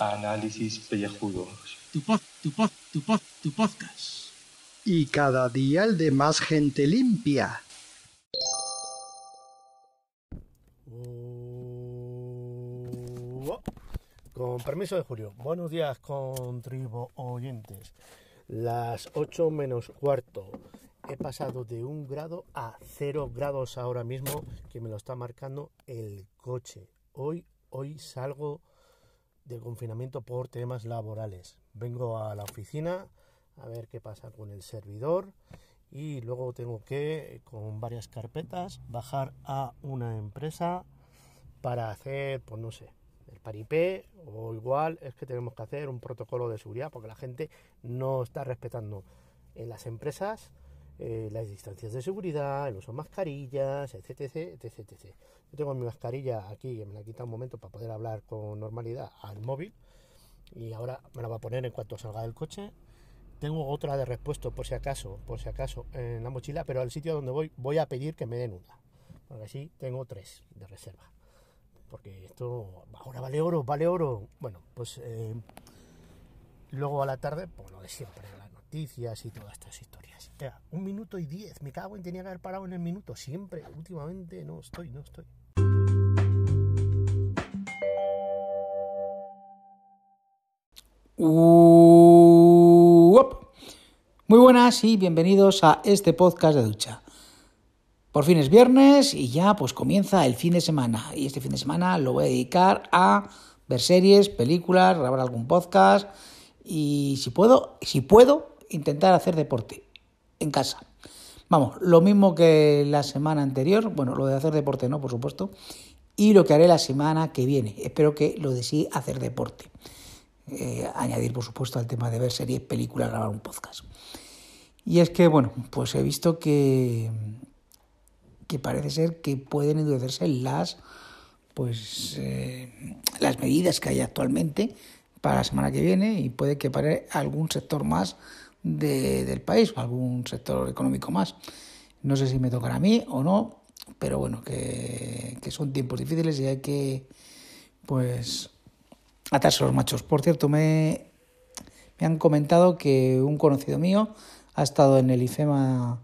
Análisis pellejudos. Tu pod, tu pod, tu pod, tu podcast. Y cada día el de más gente limpia. Con permiso de Julio, buenos días con tribo oyentes. Las 8 menos cuarto. He pasado de un grado a 0 grados ahora mismo que me lo está marcando el coche. Hoy, hoy salgo del confinamiento por temas laborales. Vengo a la oficina a ver qué pasa con el servidor y luego tengo que, con varias carpetas, bajar a una empresa para hacer, pues no sé, el paripé o igual es que tenemos que hacer un protocolo de seguridad porque la gente no está respetando en las empresas eh, las distancias de seguridad, el uso de mascarillas, etc, etc, etc, Yo tengo mi mascarilla aquí, que me la quita un momento para poder hablar con normalidad al móvil y ahora me la va a poner en cuanto salga del coche. Tengo otra de repuesto por si acaso, por si acaso en la mochila, pero al sitio donde voy voy a pedir que me den una, porque así tengo tres de reserva porque esto ahora vale oro, vale oro. Bueno, pues eh, luego a la tarde, pues lo de siempre, noticias y todas estas historias. Un minuto y diez, me cago en tenía que haber parado en el minuto, siempre, últimamente no estoy, no estoy. Muy buenas y bienvenidos a este podcast de ducha. Por fin es viernes y ya pues comienza el fin de semana. Y este fin de semana lo voy a dedicar a ver series, películas, grabar algún podcast y si puedo, si puedo, intentar hacer deporte en casa. Vamos, lo mismo que la semana anterior, bueno, lo de hacer deporte no, por supuesto, y lo que haré la semana que viene. Espero que lo de sí hacer deporte. Eh, añadir, por supuesto, al tema de ver series, películas, grabar un podcast. Y es que, bueno, pues he visto que que parece ser que pueden endurecerse las pues eh, las medidas que hay actualmente para la semana que viene y puede que pare algún sector más del país o algún sector económico más. No sé si me tocará a mí o no, pero bueno, que, que son tiempos difíciles y hay que pues atarse los machos. Por cierto, me, me han comentado que un conocido mío ha estado en el IFEMA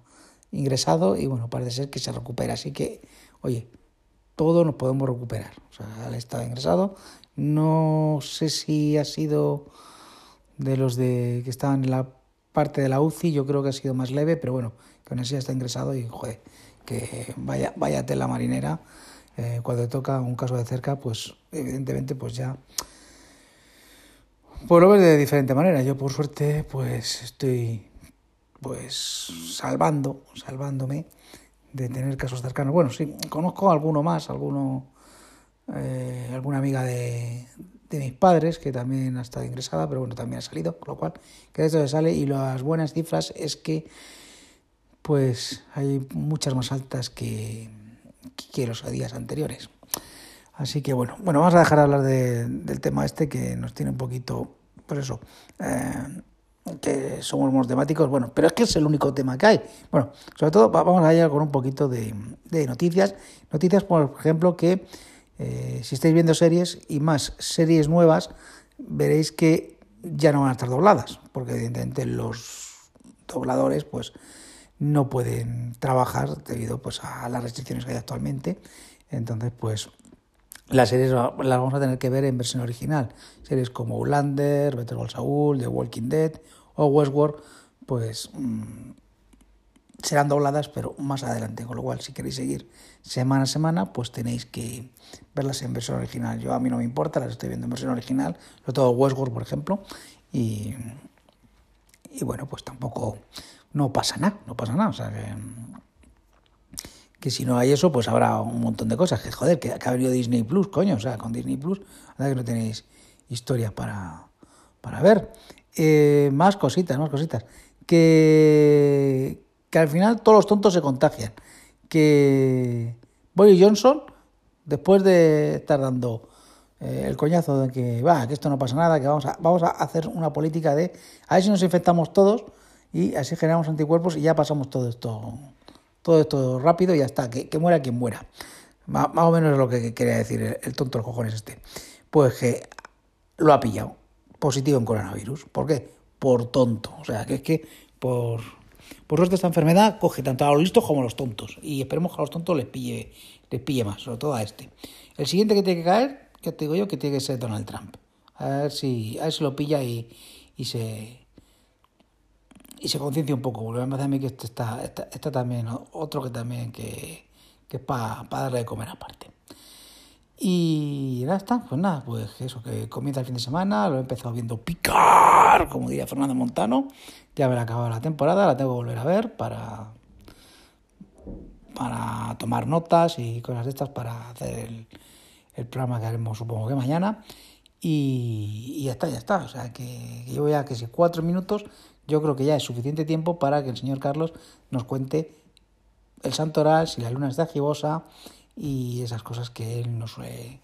ingresado y bueno, parece ser que se recupera. Así que, oye, todos nos podemos recuperar. O sea, al estado ingresado, no sé si ha sido de los de que estaban en la parte de la UCI, yo creo que ha sido más leve, pero bueno, que aún así está ingresado y joder, que vaya, vaya tela marinera. Eh, cuando toca un caso de cerca, pues evidentemente pues ya pues lo ves de diferente manera. Yo por suerte pues estoy pues salvando, salvándome de tener casos cercanos. Bueno, sí, conozco alguno más, alguno, eh, alguna amiga de, de, mis padres que también ha estado ingresada, pero bueno, también ha salido, con lo cual que de esto se sale y las buenas cifras es que pues hay muchas más altas que, que los días anteriores. Así que bueno, bueno, vamos a dejar de hablar de, del tema este que nos tiene un poquito, por pues eso, eh, que somos monotemáticos, bueno, pero es que es el único tema que hay. Bueno, sobre todo vamos a ir con un poquito de, noticias. Noticias, por ejemplo, que eh, si estáis viendo series y más series nuevas, veréis que ya no van a estar dobladas, porque evidentemente los dobladores pues no pueden trabajar debido pues a las restricciones que hay actualmente. Entonces, pues las series las vamos a tener que ver en versión original. Series como Ulander, Better Call Saul, The Walking Dead o Westworld, pues mm, serán dobladas, pero más adelante. Con lo cual, si queréis seguir semana a semana, pues tenéis que verlas en versión original. Yo a mí no me importa, las estoy viendo en versión original, sobre todo Westworld, por ejemplo, y, y bueno, pues tampoco no pasa nada, no pasa nada. O sea que si no hay eso, pues habrá un montón de cosas. Que joder, que, ha venido Disney Plus, coño, o sea, con Disney Plus, que no tenéis historias para, para ver. Eh, más cositas, más cositas. Que, que al final todos los tontos se contagian. Que Boris Johnson, después de estar dando eh, el coñazo de que va, que esto no pasa nada, que vamos a, vamos a hacer una política de a ver si nos infectamos todos y así generamos anticuerpos y ya pasamos todo esto todo esto rápido y ya está, que, muera quien muera. Más, o menos es lo que quería decir el, el tonto de los cojones este. Pues que lo ha pillado positivo en coronavirus. ¿Por qué? Por tonto. O sea, que es que por, por suerte esta enfermedad coge tanto a los listos como a los tontos. Y esperemos que a los tontos les pille, les pille más, sobre todo a este. El siguiente que tiene que caer, que te digo yo, que tiene que ser Donald Trump. A ver si, a ver lo pilla y, y se y se conciencia un poco, me parece a mí que este está, está, también, otro que también que, que es para darle de comer aparte. Y ya está, pues nada, pues eso, que comienza el fin de semana, lo he empezado viendo picar, como diría Fernando Montano, ya habrá acabado la temporada, la tengo que volver a ver para, para tomar notas y cosas de estas para hacer el, programa que haremos supongo que mañana. Y, ya está, ya está. O sea, que, que llevo ya que si cuatro minutos, yo creo que ya es suficiente tiempo para que el señor Carlos nos cuente el santoral, si la luna está gibosa y esas cosas que él no suele,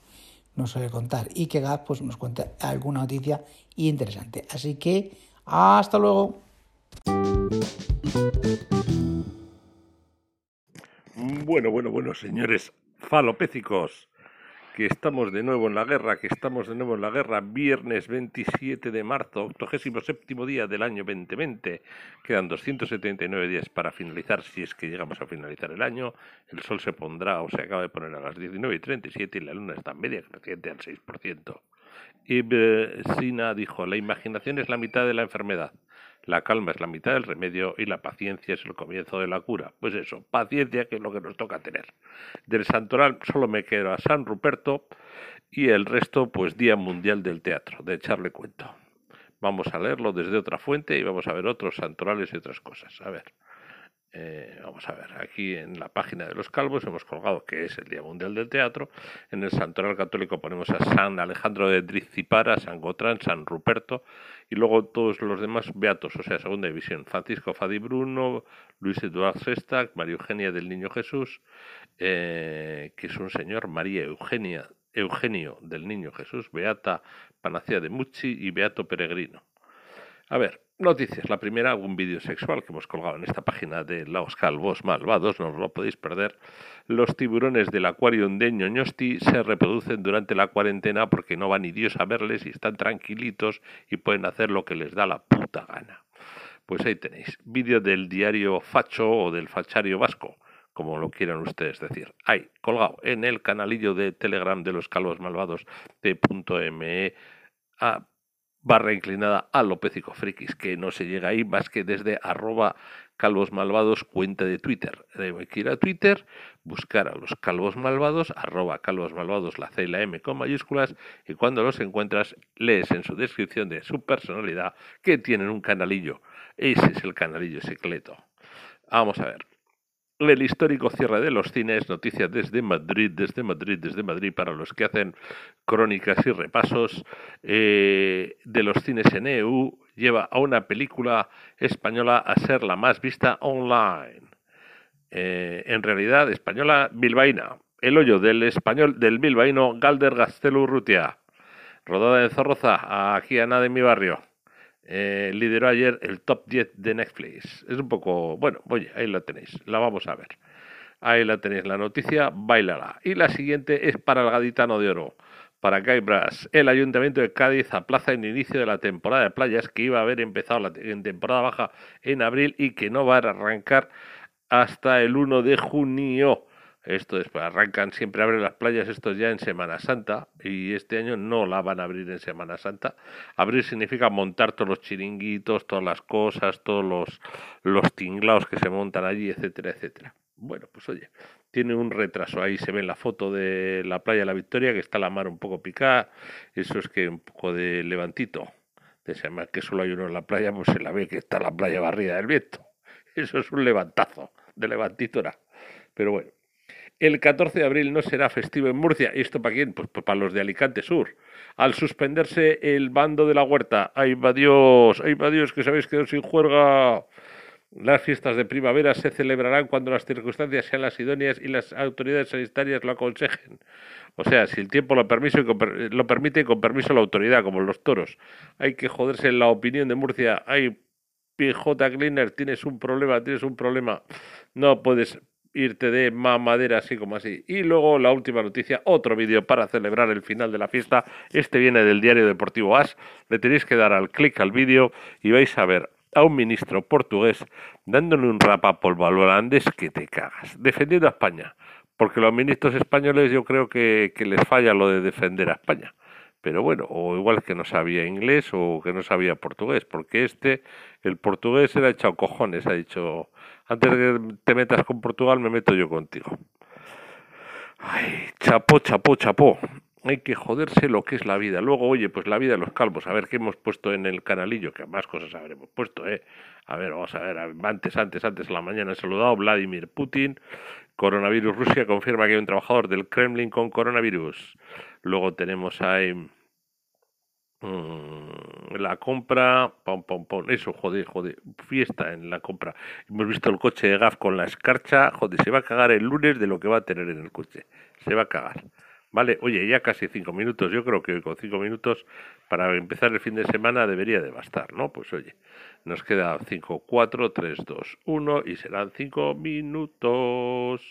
no suele contar. Y que Gaz pues, nos cuente alguna noticia interesante. Así que hasta luego. Bueno, bueno, bueno, señores falopécicos que estamos de nuevo en la guerra, que estamos de nuevo en la guerra, viernes 27 de marzo, 87 día del año 2020, quedan 279 días para finalizar, si es que llegamos a finalizar el año, el sol se pondrá o se acaba de poner a las 19 y 37 y la luna está en media creciente al 6%. Ibn Sina dijo, la imaginación es la mitad de la enfermedad. La calma es la mitad del remedio y la paciencia es el comienzo de la cura. Pues eso, paciencia que es lo que nos toca tener. Del santoral solo me quedo a San Ruperto y el resto pues Día Mundial del Teatro, de echarle cuento. Vamos a leerlo desde otra fuente y vamos a ver otros santorales y otras cosas. A ver. Eh, vamos a ver, aquí en la página de los calvos hemos colgado que es el Día Mundial del Teatro. En el Santoral Católico ponemos a San Alejandro de Drizipara, San Gotrán, San Ruperto y luego todos los demás beatos, o sea, segunda división. Francisco Fadi Bruno, Luis Eduardo Sestac, María Eugenia del Niño Jesús, eh, que es un señor, María Eugenia, Eugenio del Niño Jesús, Beata Panacea de Mucci y Beato Peregrino. A ver, Noticias. La primera, un vídeo sexual que hemos colgado en esta página de Los Calvos Malvados, no os lo podéis perder. Los tiburones del acuario de Ñoñosti se reproducen durante la cuarentena porque no va ni Dios a verles y están tranquilitos y pueden hacer lo que les da la puta gana. Pues ahí tenéis, vídeo del diario Facho o del Fachario Vasco, como lo quieran ustedes decir. Ahí, colgado en el canalillo de Telegram de los Calvos Malvados de a barra inclinada a Lopecico Frikis, que no se llega ahí más que desde arroba calvos malvados cuenta de Twitter. Que ir a Twitter, buscar a los calvos malvados, arroba calvos malvados, la C y la M con mayúsculas, y cuando los encuentras, lees en su descripción de su personalidad que tienen un canalillo. Ese es el canalillo secreto. Vamos a ver el histórico cierre de los cines, noticias desde Madrid, desde Madrid, desde Madrid, para los que hacen crónicas y repasos eh, de los cines en EU, lleva a una película española a ser la más vista online. Eh, en realidad, española bilbaína. El hoyo del español del bilbaíno Galder Gastelu Rutia. Rodada en Zorroza, aquí a nada de mi barrio eh, lideró ayer el top 10 de Netflix. Es un poco, bueno, oye, ahí la tenéis, la vamos a ver. Ahí la tenéis, la noticia, bailala. Y la siguiente es para el Gaditano de Oro, para Guy Brass. El Ayuntamiento de Cádiz aplaza el inicio de la temporada de playas que iba a haber empezado la, en temporada baja en abril y que no va a arrancar hasta el 1 de junio. Esto después arrancan, siempre abren las playas estos ya en Semana Santa y este año no la van a abrir en Semana Santa. Abrir significa montar todos los chiringuitos, todas las cosas, todos los, los tinglaos que se montan allí, etcétera, etcétera. Bueno, pues oye, tiene un retraso. Ahí se ve en la foto de la playa de la Victoria que está la mar un poco picada. Eso es que un poco de levantito. Que solo hay uno en la playa, pues se la ve que está la playa barrida del viento. Eso es un levantazo. De levantito era. Pero bueno, el 14 de abril no será festivo en Murcia. ¿Y esto para quién? Pues, pues, para los de Alicante Sur. Al suspenderse el bando de la huerta. ¡Ay, va Dios! ¡Ay, va Dios! Que sabéis que sin juerga. Las fiestas de primavera se celebrarán cuando las circunstancias sean las idóneas y las autoridades sanitarias lo aconsejen. O sea, si el tiempo lo, permiso lo permite, con permiso la autoridad, como los toros. Hay que joderse en la opinión de Murcia. Hay PJ Cleaner, tienes un problema, tienes un problema, no puedes irte de mamadera así como así. Y luego la última noticia, otro vídeo para celebrar el final de la fiesta. Este viene del diario deportivo AS. Le tenéis que dar al clic al vídeo y vais a ver a un ministro portugués dándole un rapa por holandés que te cagas, defendiendo a España. Porque los ministros españoles yo creo que, que les falla lo de defender a España pero bueno, o igual que no sabía inglés o que no sabía portugués, porque este, el portugués era echado cojones, ha dicho, antes de que te metas con Portugal, me meto yo contigo. Ay, chapó, chapó, chapó. Hay que joderse lo que es la vida. Luego, oye, pues la vida de los calvos. A ver qué hemos puesto en el canalillo, que más cosas habremos puesto, ¿eh? A ver, vamos a ver. Antes, antes, antes, la mañana he saludado Vladimir Putin. Coronavirus Rusia confirma que hay un trabajador del Kremlin con coronavirus. Luego tenemos ahí Mm, la compra, pom, pom, pom, eso, joder, joder, fiesta en la compra. Hemos visto el coche de GAF con la escarcha, joder, se va a cagar el lunes de lo que va a tener en el coche, se va a cagar. Vale, oye, ya casi cinco minutos, yo creo que con cinco minutos para empezar el fin de semana debería de bastar, ¿no? Pues oye, nos queda 5, 4, 3, 2, 1 y serán cinco minutos.